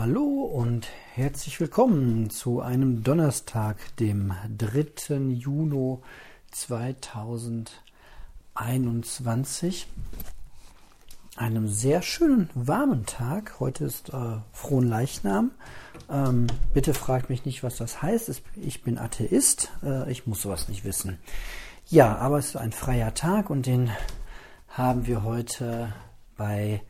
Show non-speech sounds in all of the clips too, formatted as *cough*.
Hallo und herzlich willkommen zu einem Donnerstag, dem 3. Juni 2021. Einem sehr schönen warmen Tag. Heute ist äh, Frohen Leichnam. Ähm, bitte fragt mich nicht, was das heißt. Ich bin Atheist. Äh, ich muss sowas nicht wissen. Ja, aber es ist ein freier Tag und den haben wir heute bei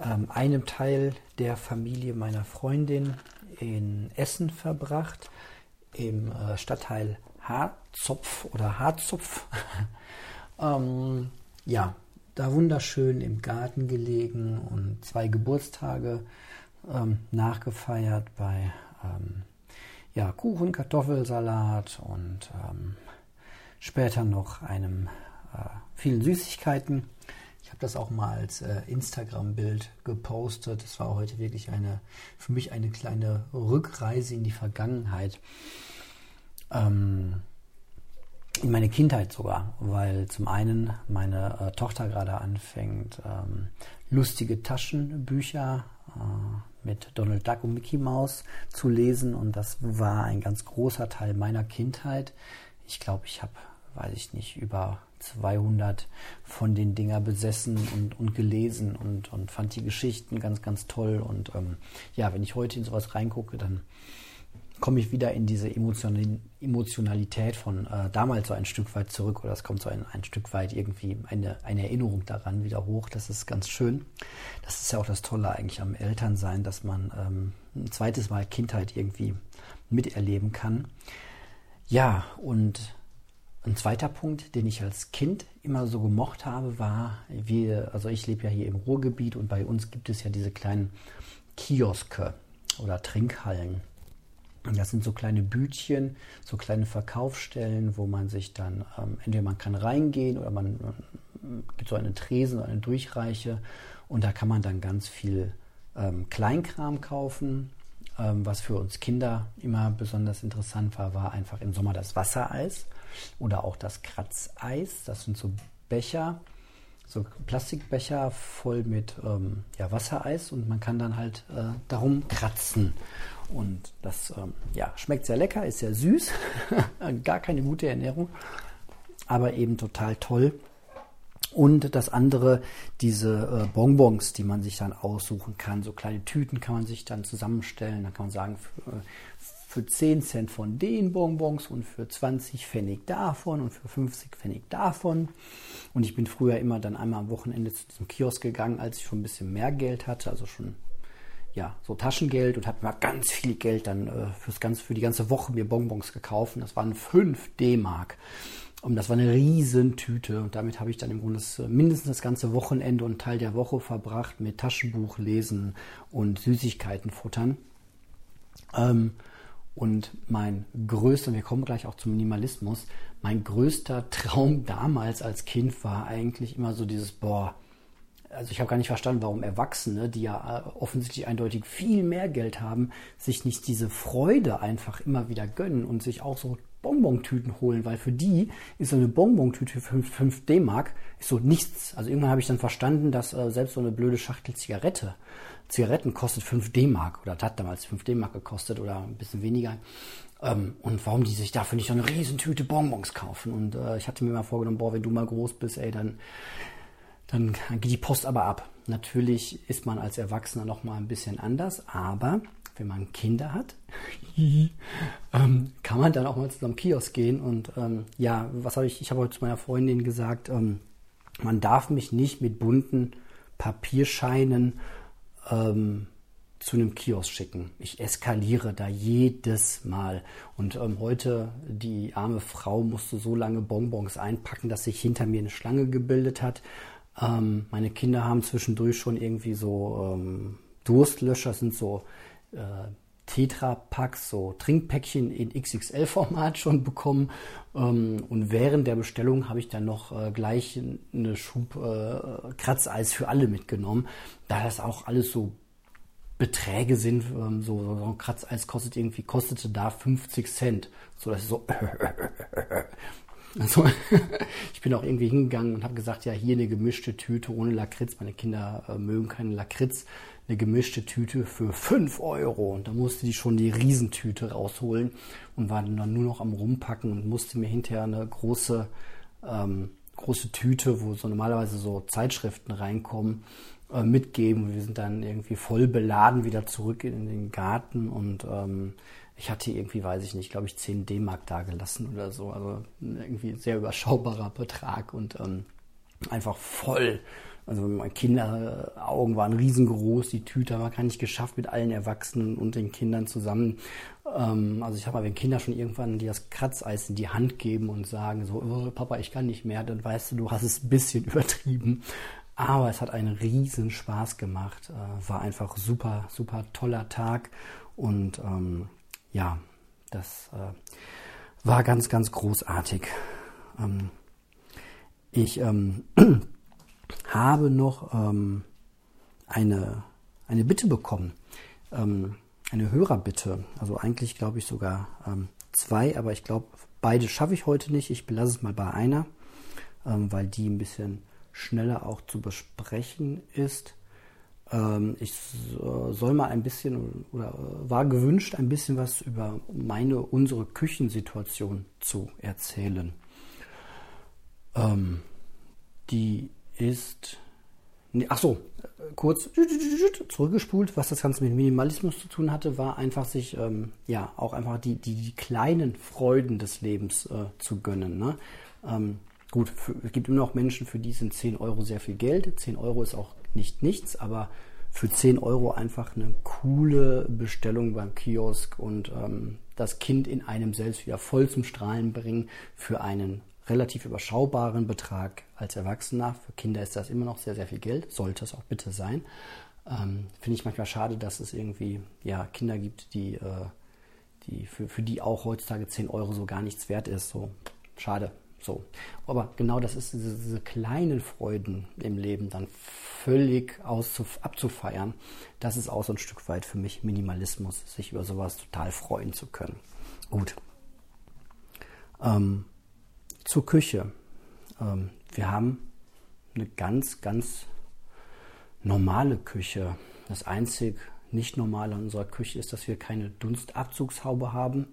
ähm, einem Teil der Familie meiner Freundin in Essen verbracht, im äh, Stadtteil Harzopf oder Harzopf. *laughs* ähm, ja, da wunderschön im Garten gelegen und zwei Geburtstage ähm, nachgefeiert bei ähm, ja, Kuchen, Kartoffelsalat und ähm, später noch einem äh, vielen Süßigkeiten habe das auch mal als äh, Instagram-Bild gepostet. Das war heute wirklich eine, für mich eine kleine Rückreise in die Vergangenheit. Ähm, in meine Kindheit sogar, weil zum einen meine äh, Tochter gerade anfängt, ähm, lustige Taschenbücher äh, mit Donald Duck und Mickey Mouse zu lesen und das war ein ganz großer Teil meiner Kindheit. Ich glaube, ich habe, weiß ich nicht, über 200 von den Dinger besessen und, und gelesen und, und fand die Geschichten ganz, ganz toll. Und ähm, ja, wenn ich heute in sowas reingucke, dann komme ich wieder in diese Emotionalität von äh, damals so ein Stück weit zurück oder es kommt so ein, ein Stück weit irgendwie eine, eine Erinnerung daran wieder hoch. Das ist ganz schön. Das ist ja auch das Tolle eigentlich am Elternsein, dass man ähm, ein zweites Mal Kindheit irgendwie miterleben kann. Ja, und ein zweiter Punkt, den ich als Kind immer so gemocht habe, war, wir, also ich lebe ja hier im Ruhrgebiet und bei uns gibt es ja diese kleinen Kioske oder Trinkhallen. Das sind so kleine Bütchen, so kleine Verkaufsstellen, wo man sich dann, ähm, entweder man kann reingehen oder man, man gibt so eine Tresen eine Durchreiche und da kann man dann ganz viel ähm, Kleinkram kaufen. Ähm, was für uns Kinder immer besonders interessant war, war einfach im Sommer das Wassereis oder auch das Kratzeis. Das sind so Becher, so Plastikbecher voll mit ähm, ja, Wassereis und man kann dann halt äh, darum kratzen. Und das ähm, ja, schmeckt sehr lecker, ist sehr süß, *laughs* gar keine gute Ernährung, aber eben total toll. Und das andere, diese äh, Bonbons, die man sich dann aussuchen kann. So kleine Tüten kann man sich dann zusammenstellen. Dann kann man sagen, für, äh, für 10 Cent von den Bonbons und für 20 Pfennig davon und für 50 Pfennig davon. Und ich bin früher immer dann einmal am Wochenende zu diesem Kiosk gegangen, als ich schon ein bisschen mehr Geld hatte, also schon ja, so Taschengeld und habe mir ganz viel Geld dann äh, fürs ganze, für die ganze Woche mir Bonbons gekauft. Das waren 5 D-Mark. Und das war eine Riesentüte. Und damit habe ich dann im Grunde äh, mindestens das ganze Wochenende und Teil der Woche verbracht mit Taschenbuch lesen und Süßigkeiten futtern. Ähm, und mein größter, wir kommen gleich auch zum Minimalismus, mein größter Traum *laughs* damals als Kind war eigentlich immer so dieses, boah, also ich habe gar nicht verstanden, warum Erwachsene, die ja äh, offensichtlich eindeutig viel mehr Geld haben, sich nicht diese Freude einfach immer wieder gönnen und sich auch so Bonbontüten holen, weil für die ist so eine Bonbontüte für 5 D-Mark so nichts. Also irgendwann habe ich dann verstanden, dass äh, selbst so eine blöde Schachtel Zigarette Zigaretten kostet 5 D-Mark oder hat damals 5 D-Mark gekostet oder ein bisschen weniger. Ähm, und warum die sich dafür nicht so eine Riesentüte Bonbons kaufen. Und äh, ich hatte mir mal vorgenommen, boah, wenn du mal groß bist, ey, dann, dann geht die Post aber ab. Natürlich ist man als Erwachsener noch mal ein bisschen anders, aber wenn man Kinder hat, *laughs* ähm, kann man dann auch mal zu einem Kiosk gehen. Und ähm, ja, was habe ich? Ich habe heute zu meiner Freundin gesagt, ähm, man darf mich nicht mit bunten Papierscheinen ähm, zu einem Kiosk schicken. Ich eskaliere da jedes Mal. Und ähm, heute, die arme Frau musste so lange Bonbons einpacken, dass sich hinter mir eine Schlange gebildet hat. Ähm, meine Kinder haben zwischendurch schon irgendwie so ähm, Durstlöscher, sind so äh, Tetra-Packs, so Trinkpäckchen in XXL-Format schon bekommen. Ähm, und während der Bestellung habe ich dann noch äh, gleich eine Schub äh, Kratzeis für alle mitgenommen, da das auch alles so Beträge sind. Ähm, so, so ein Kratzeis kostet irgendwie, kostete da 50 Cent. So, das ist so. *laughs* Also, *laughs* ich bin auch irgendwie hingegangen und habe gesagt, ja, hier eine gemischte Tüte ohne Lakritz. Meine Kinder äh, mögen keine Lakritz. eine gemischte Tüte für 5 Euro. Und da musste die schon die Riesentüte rausholen und war dann nur noch am Rumpacken und musste mir hinterher eine große, ähm, große Tüte, wo so normalerweise so Zeitschriften reinkommen, äh, mitgeben. Wir sind dann irgendwie voll beladen wieder zurück in den Garten und ähm, ich hatte irgendwie, weiß ich nicht, glaube ich, 10 D-Mark da gelassen oder so. Also irgendwie sehr überschaubarer Betrag und ähm, einfach voll also meine Kinderaugen waren riesengroß, die Tüte wir gar nicht geschafft mit allen Erwachsenen und den Kindern zusammen. Ähm, also ich habe mal, wenn Kinder schon irgendwann dir das Kratzeis in die Hand geben und sagen so, oh, Papa, ich kann nicht mehr, dann weißt du, du hast es ein bisschen *laughs* übertrieben. Aber es hat einen riesen Spaß gemacht. Äh, war einfach super, super toller Tag. Und ähm, ja, das äh, war ganz, ganz großartig. Ähm, ich ähm, *clears throat* habe noch ähm, eine, eine Bitte bekommen. Ähm, eine Hörerbitte. Also eigentlich glaube ich sogar ähm, zwei, aber ich glaube, beide schaffe ich heute nicht. Ich belasse es mal bei einer, ähm, weil die ein bisschen schneller auch zu besprechen ist. Ähm, ich soll mal ein bisschen oder äh, war gewünscht, ein bisschen was über meine, unsere Küchensituation zu erzählen. Ähm, die ist. ach so, kurz zurückgespult, was das Ganze mit Minimalismus zu tun hatte, war einfach sich, ähm, ja, auch einfach die, die, die, kleinen Freuden des Lebens äh, zu gönnen. Ne? Ähm, gut, für, es gibt immer noch Menschen, für die sind 10 Euro sehr viel Geld. 10 Euro ist auch nicht nichts, aber für 10 Euro einfach eine coole Bestellung beim Kiosk und ähm, das Kind in einem selbst wieder voll zum Strahlen bringen für einen relativ überschaubaren Betrag als Erwachsener. Für Kinder ist das immer noch sehr, sehr viel Geld, sollte es auch bitte sein. Ähm, Finde ich manchmal schade, dass es irgendwie ja, Kinder gibt, die, äh, die für, für die auch heutzutage 10 Euro so gar nichts wert ist. So schade. So. Aber genau das ist diese, diese kleinen Freuden im Leben dann völlig abzufeiern. Das ist auch so ein Stück weit für mich Minimalismus, sich über sowas total freuen zu können. Gut. Ähm, zur Küche. Ähm, wir haben eine ganz, ganz normale Küche. Das einzig nicht normale an unserer Küche ist, dass wir keine Dunstabzugshaube haben.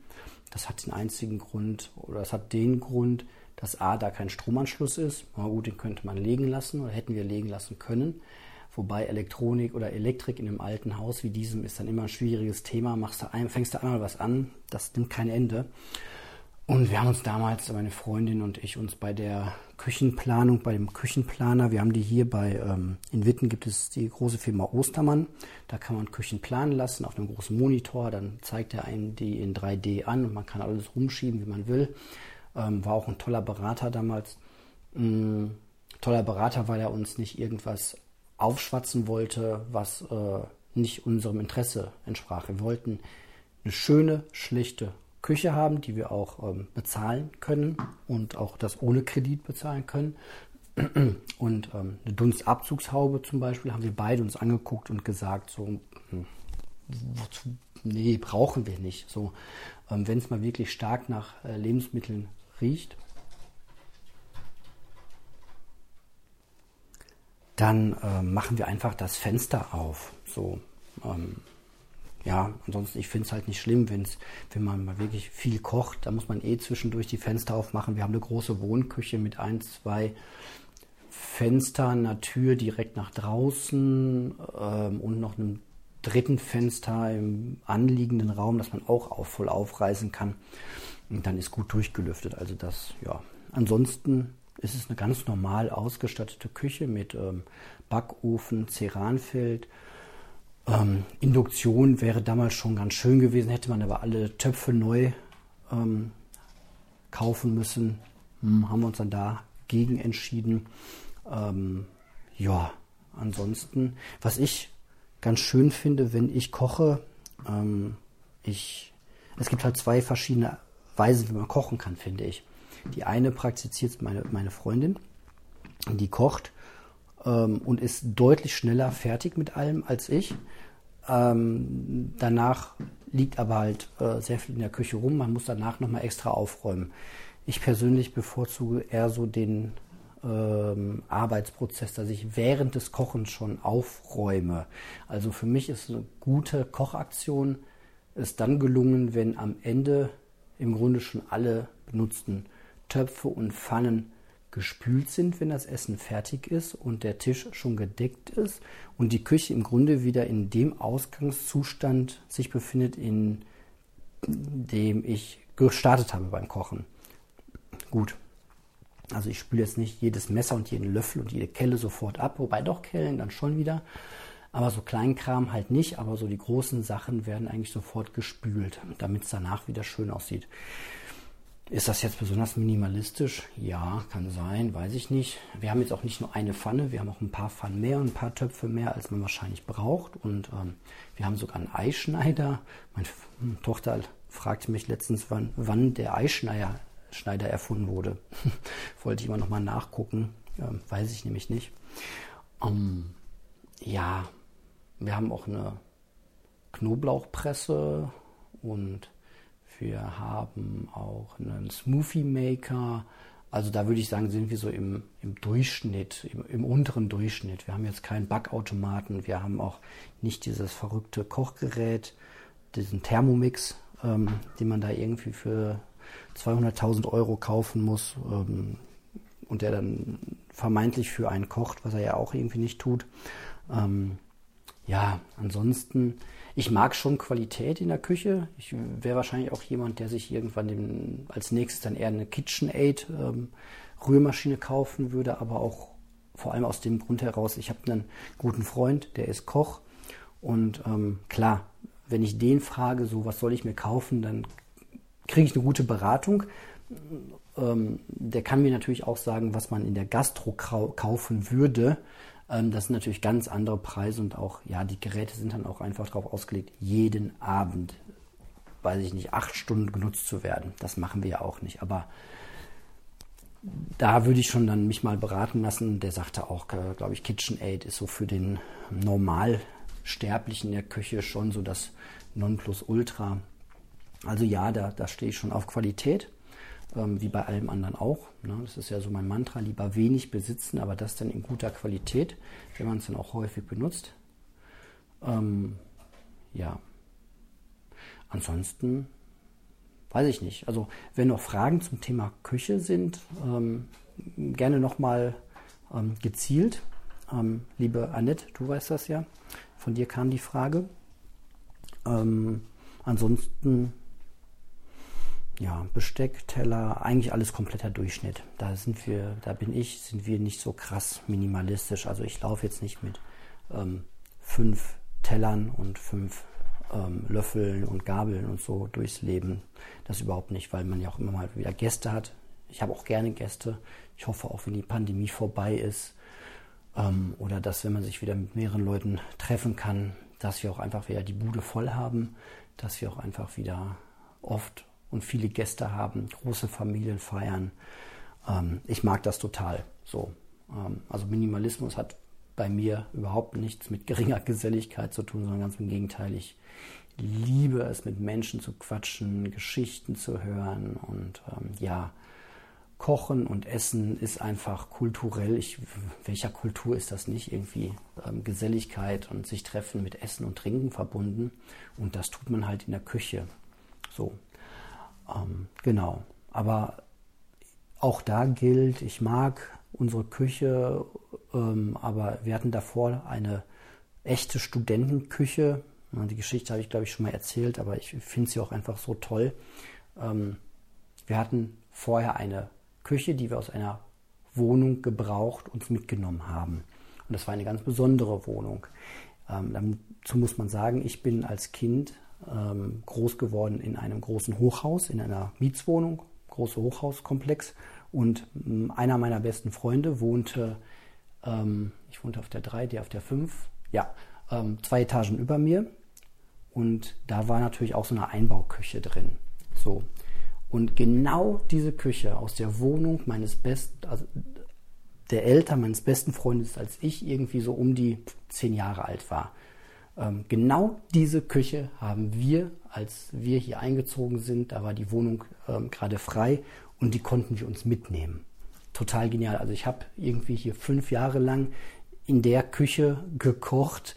Das hat den einzigen Grund, oder das hat den Grund, dass A, da kein Stromanschluss ist. Na gut, den könnte man legen lassen oder hätten wir legen lassen können. Wobei Elektronik oder Elektrik in einem alten Haus wie diesem ist dann immer ein schwieriges Thema. Machst du ein, fängst du einmal was an, das nimmt kein Ende. Und wir haben uns damals, meine Freundin und ich, uns bei der Küchenplanung, bei dem Küchenplaner, wir haben die hier bei, ähm, in Witten gibt es die große Firma Ostermann. Da kann man Küchen planen lassen auf einem großen Monitor. Dann zeigt er einen die in 3D an und man kann alles rumschieben, wie man will. Ähm, war auch ein toller Berater damals. Ähm, toller Berater, weil er uns nicht irgendwas aufschwatzen wollte, was äh, nicht unserem Interesse entsprach. Wir wollten eine schöne, schlichte Küche haben, die wir auch ähm, bezahlen können und auch das ohne Kredit bezahlen können. *clears throat* Und ähm, eine Dunstabzugshaube zum Beispiel haben wir beide uns angeguckt und gesagt, so, hm, nee, brauchen wir nicht. So, ähm, wenn es mal wirklich stark nach äh, Lebensmitteln riecht, dann äh, machen wir einfach das Fenster auf. So, ähm, ja, ansonsten, ich finde es halt nicht schlimm, wenn's, wenn man mal wirklich viel kocht, da muss man eh zwischendurch die Fenster aufmachen. Wir haben eine große Wohnküche mit ein, zwei Fenstern, einer Tür direkt nach draußen ähm, und noch einem dritten Fenster im anliegenden Raum, das man auch auf, voll aufreißen kann. Und dann ist gut durchgelüftet. Also das, ja. Ansonsten ist es eine ganz normal ausgestattete Küche mit ähm, Backofen, Ceranfeld, ähm, Induktion wäre damals schon ganz schön gewesen, hätte man aber alle Töpfe neu ähm, kaufen müssen. Hm, haben wir uns dann dagegen entschieden. Ähm, ja, ansonsten, was ich ganz schön finde, wenn ich koche, ähm, ich, es gibt halt zwei verschiedene Weisen, wie man kochen kann, finde ich. Die eine praktiziert meine, meine Freundin, die kocht ähm, und ist deutlich schneller fertig mit allem als ich. Ähm, danach liegt aber halt äh, sehr viel in der Küche rum. Man muss danach nochmal extra aufräumen. Ich persönlich bevorzuge eher so den ähm, Arbeitsprozess, dass ich während des Kochens schon aufräume. Also für mich ist eine gute Kochaktion ist dann gelungen, wenn am Ende im Grunde schon alle benutzten Töpfe und Pfannen gespült sind, wenn das Essen fertig ist und der Tisch schon gedeckt ist und die Küche im Grunde wieder in dem Ausgangszustand sich befindet, in dem ich gestartet habe beim Kochen. Gut. Also ich spüle jetzt nicht jedes Messer und jeden Löffel und jede Kelle sofort ab, wobei doch Kellen dann schon wieder. Aber so Kleinkram halt nicht, aber so die großen Sachen werden eigentlich sofort gespült, damit es danach wieder schön aussieht. Ist das jetzt besonders minimalistisch? Ja, kann sein, weiß ich nicht. Wir haben jetzt auch nicht nur eine Pfanne, wir haben auch ein paar Pfannen mehr und ein paar Töpfe mehr, als man wahrscheinlich braucht. Und ähm, wir haben sogar einen Eischneider. Meine Tochter fragte mich letztens, wann, wann der Eischneider Schneider erfunden wurde. *laughs* Wollte ich immer noch mal nachgucken. Ähm, weiß ich nämlich nicht. Ähm, ja, wir haben auch eine Knoblauchpresse und wir haben auch einen Smoothie Maker. Also da würde ich sagen, sind wir so im, im Durchschnitt, im, im, unteren Durchschnitt. Wir haben jetzt keinen Backautomaten, wir haben auch nicht dieses verrückte Kochgerät, diesen Thermomix, ähm, den man da irgendwie für 200.000 Euro kaufen muss ähm, und der dann vermeintlich für einen kocht, was er ja auch irgendwie nicht tut. Ähm, ja, ansonsten, ich mag schon Qualität in der Küche. Ich wäre wahrscheinlich auch jemand, der sich irgendwann den, als nächstes dann eher eine KitchenAid ähm, Rührmaschine kaufen würde, aber auch vor allem aus dem Grund heraus, ich habe einen guten Freund, der ist Koch und ähm, klar, wenn ich den frage, so was soll ich mir kaufen, dann kriege ich eine gute Beratung. Ähm, der kann mir natürlich auch sagen, was man in der Gastro kaufen würde. Ähm, das sind natürlich ganz andere Preise und auch, ja, die Geräte sind dann auch einfach darauf ausgelegt, jeden Abend, weiß ich nicht, acht Stunden genutzt zu werden. Das machen wir ja auch nicht. Aber da würde ich schon dann mich mal beraten lassen. Der sagte auch, äh, glaube ich, KitchenAid ist so für den Normalsterblichen in der Küche schon so das Nonplusultra. Also ja, da, da stehe ich schon auf Qualität, ähm, wie bei allem anderen auch. Ne? Das ist ja so mein Mantra, lieber wenig besitzen, aber das dann in guter Qualität, wenn man es dann auch häufig benutzt. Ähm, ja. Ansonsten weiß ich nicht. Also wenn noch Fragen zum Thema Küche sind, ähm, gerne nochmal ähm, gezielt. Ähm, liebe Annette, du weißt das ja. Von dir kam die Frage. Ähm, ansonsten ja, Besteck, Teller, eigentlich alles kompletter Durchschnitt. Da sind wir, da bin ich, sind wir nicht so krass minimalistisch. Also ich laufe jetzt nicht mit ähm, fünf Tellern und fünf ähm, Löffeln und Gabeln und so durchs Leben. Das überhaupt nicht, weil man ja auch immer mal wieder Gäste hat. Ich habe auch gerne Gäste. Ich hoffe auch, wenn die Pandemie vorbei ist ähm, oder dass, wenn man sich wieder mit mehreren Leuten treffen kann, dass wir auch einfach wieder die Bude voll haben, dass wir auch einfach wieder oft und viele Gäste haben, große Familien feiern. Ähm, ich mag das total. So, ähm, also Minimalismus hat bei mir überhaupt nichts mit geringer *laughs* Geselligkeit zu tun, sondern ganz im Gegenteil. Ich liebe es, mit Menschen zu quatschen, Geschichten zu hören und ähm, ja, Kochen und Essen ist einfach kulturell. Ich, welcher Kultur ist das nicht? Irgendwie ähm, Geselligkeit und sich treffen mit Essen und Trinken verbunden. Und das tut man halt in der Küche. So, ähm, genau. Aber auch da gilt, ich mag unsere Küche, ähm, aber wir hatten davor eine echte Studentenküche. Die Geschichte habe ich, glaube ich, schon mal erzählt, aber ich finde sie auch einfach so toll. Ähm, wir hatten vorher eine Küche, die wir aus einer Wohnung gebraucht uns mitgenommen haben. Und das war eine ganz besondere Wohnung. Ähm, dazu muss man sagen, ich bin als Kind ähm, groß geworden in einem großen Hochhaus, in einer Mietswohnung, großer Hochhauskomplex. Und ähm, einer meiner besten Freunde wohnte, ähm, ich wohnte auf der 3, der auf der 5, ja, ähm, zwei Etagen über mir. Und da war natürlich auch so eine Einbauküche drin. So. Und genau diese Küche aus der Wohnung meines besten, also der Eltern meines besten Freundes, als ich irgendwie so um die zehn Jahre alt war, genau diese Küche haben wir, als wir hier eingezogen sind, da war die Wohnung ähm, gerade frei und die konnten wir uns mitnehmen. total genial. Also ich habe irgendwie hier fünf Jahre lang in der Küche gekocht,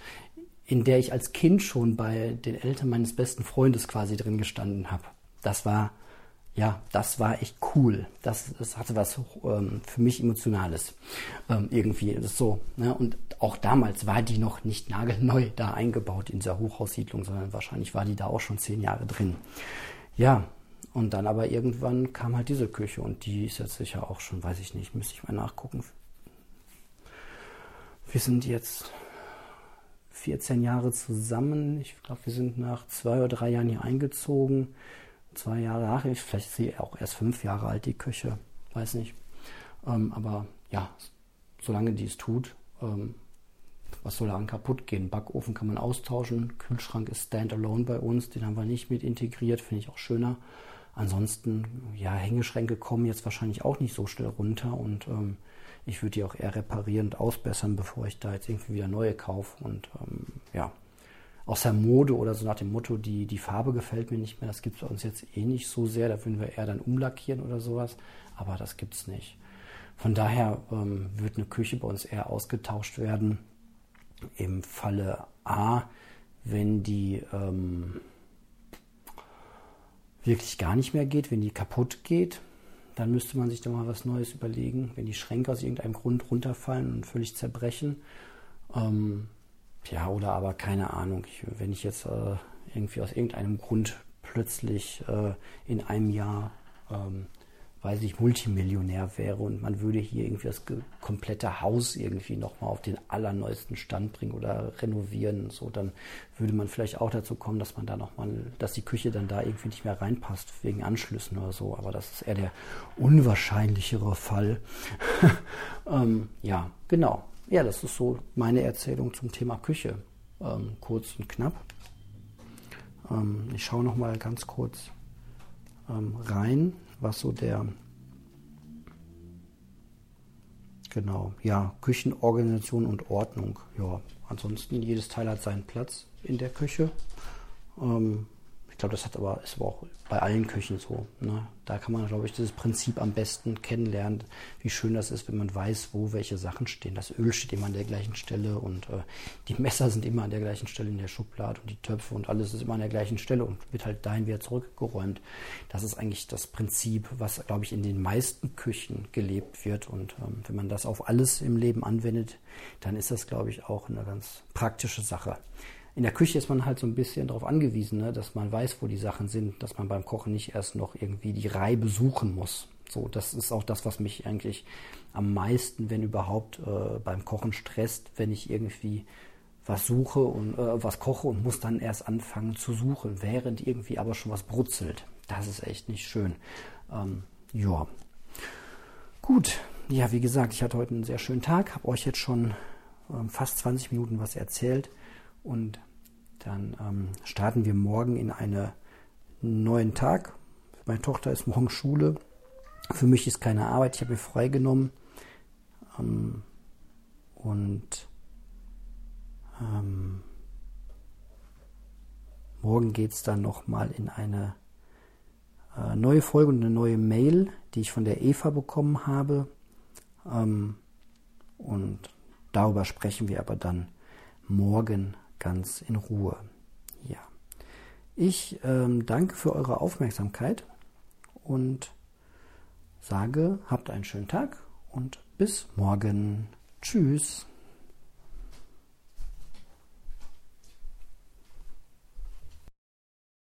in der ich als Kind schon bei den Eltern meines besten Freundes quasi drin gestanden habe. Das war, ja, das war echt cool. Das, das hatte was ähm, für mich Emotionales ähm, irgendwie. Das so. Ne? Und auch damals war die noch nicht nagelneu *laughs* da eingebaut in dieser Hochhaussiedlung, sondern wahrscheinlich war die da auch schon zehn Jahre drin. Ja, und dann aber irgendwann kam halt diese Küche und die ist jetzt sicher auch schon, weiß ich nicht, müsste ich mal nachgucken, wir sind jetzt 14 Jahre zusammen. Ich glaube, wir sind nach zwei oder drei Jahren hier eingezogen. Zwei Jahre nach, vielleicht ist sie auch erst fünf Jahre alt, die Küche. Weiß nicht. Ähm, aber ja, solange die es tut, ähm, was soll daran kaputt gehen? Backofen kann man austauschen. Kühlschrank ist standalone bei uns. Den haben wir nicht mit integriert. Finde ich auch schöner. Ansonsten, ja, Hängeschränke kommen jetzt wahrscheinlich auch nicht so schnell runter und ähm, ich würde die auch eher reparieren und ausbessern, bevor ich da jetzt irgendwie wieder neue kaufe. Und ähm, ja, außer Mode oder so nach dem Motto, die, die Farbe gefällt mir nicht mehr, das gibt es bei uns jetzt eh nicht so sehr. Da würden wir eher dann umlackieren oder sowas. Aber das gibt es nicht. Von daher ähm, wird eine Küche bei uns eher ausgetauscht werden. Im Falle A, wenn die ähm, wirklich gar nicht mehr geht, wenn die kaputt geht, dann müsste man sich da mal was Neues überlegen, wenn die Schränke aus irgendeinem Grund runterfallen und völlig zerbrechen. Ähm, ja, oder aber keine Ahnung, ich, wenn ich jetzt äh, irgendwie aus irgendeinem Grund plötzlich äh, in einem Jahr ähm, weiß ich, Multimillionär wäre und man würde hier irgendwie das komplette Haus irgendwie nochmal auf den allerneuesten Stand bringen oder renovieren, so, dann würde man vielleicht auch dazu kommen, dass man da nochmal, dass die Küche dann da irgendwie nicht mehr reinpasst wegen Anschlüssen oder so. Aber das ist eher der unwahrscheinlichere Fall. *laughs* ähm, ja, genau. Ja, das ist so meine Erzählung zum Thema Küche. Ähm, kurz und knapp. Ähm, ich schaue nochmal ganz kurz ähm, rein was so der genau, ja, Küchenorganisation und Ordnung. Ja, ansonsten jedes Teil hat seinen Platz in der Küche. Glaube, das hat aber, ist aber auch bei allen Küchen so. Ne? Da kann man, glaube ich, dieses Prinzip am besten kennenlernen, wie schön das ist, wenn man weiß, wo welche Sachen stehen. Das Öl steht immer an der gleichen Stelle und äh, die Messer sind immer an der gleichen Stelle in der Schublade und die Töpfe und alles ist immer an der gleichen Stelle und wird halt dahin wieder zurückgeräumt. Das ist eigentlich das Prinzip, was, glaube ich, in den meisten Küchen gelebt wird. Und ähm, wenn man das auf alles im Leben anwendet, dann ist das, glaube ich, auch eine ganz praktische Sache in der Küche ist man halt so ein bisschen darauf angewiesen, ne, dass man weiß, wo die Sachen sind, dass man beim Kochen nicht erst noch irgendwie die Reibe suchen muss. So, das ist auch das, was mich eigentlich am meisten, wenn überhaupt, äh, beim Kochen stresst, wenn ich irgendwie was suche und äh, was koche und muss dann erst anfangen zu suchen, während irgendwie aber schon was brutzelt. Das ist echt nicht schön. Ähm, ja. Gut. Ja, wie gesagt, ich hatte heute einen sehr schönen Tag, habe euch jetzt schon ähm, fast 20 Minuten was erzählt. Und dann ähm, starten wir morgen in einen neuen Tag. Meine Tochter ist morgen Schule. Für mich ist keine Arbeit. Ich habe mir freigenommen. Ähm, und ähm, morgen geht es dann nochmal in eine äh, neue Folge und eine neue Mail, die ich von der Eva bekommen habe. Ähm, und darüber sprechen wir aber dann morgen ganz in Ruhe. Ja. Ich ähm, danke für eure Aufmerksamkeit und sage, habt einen schönen Tag und bis morgen. Tschüss.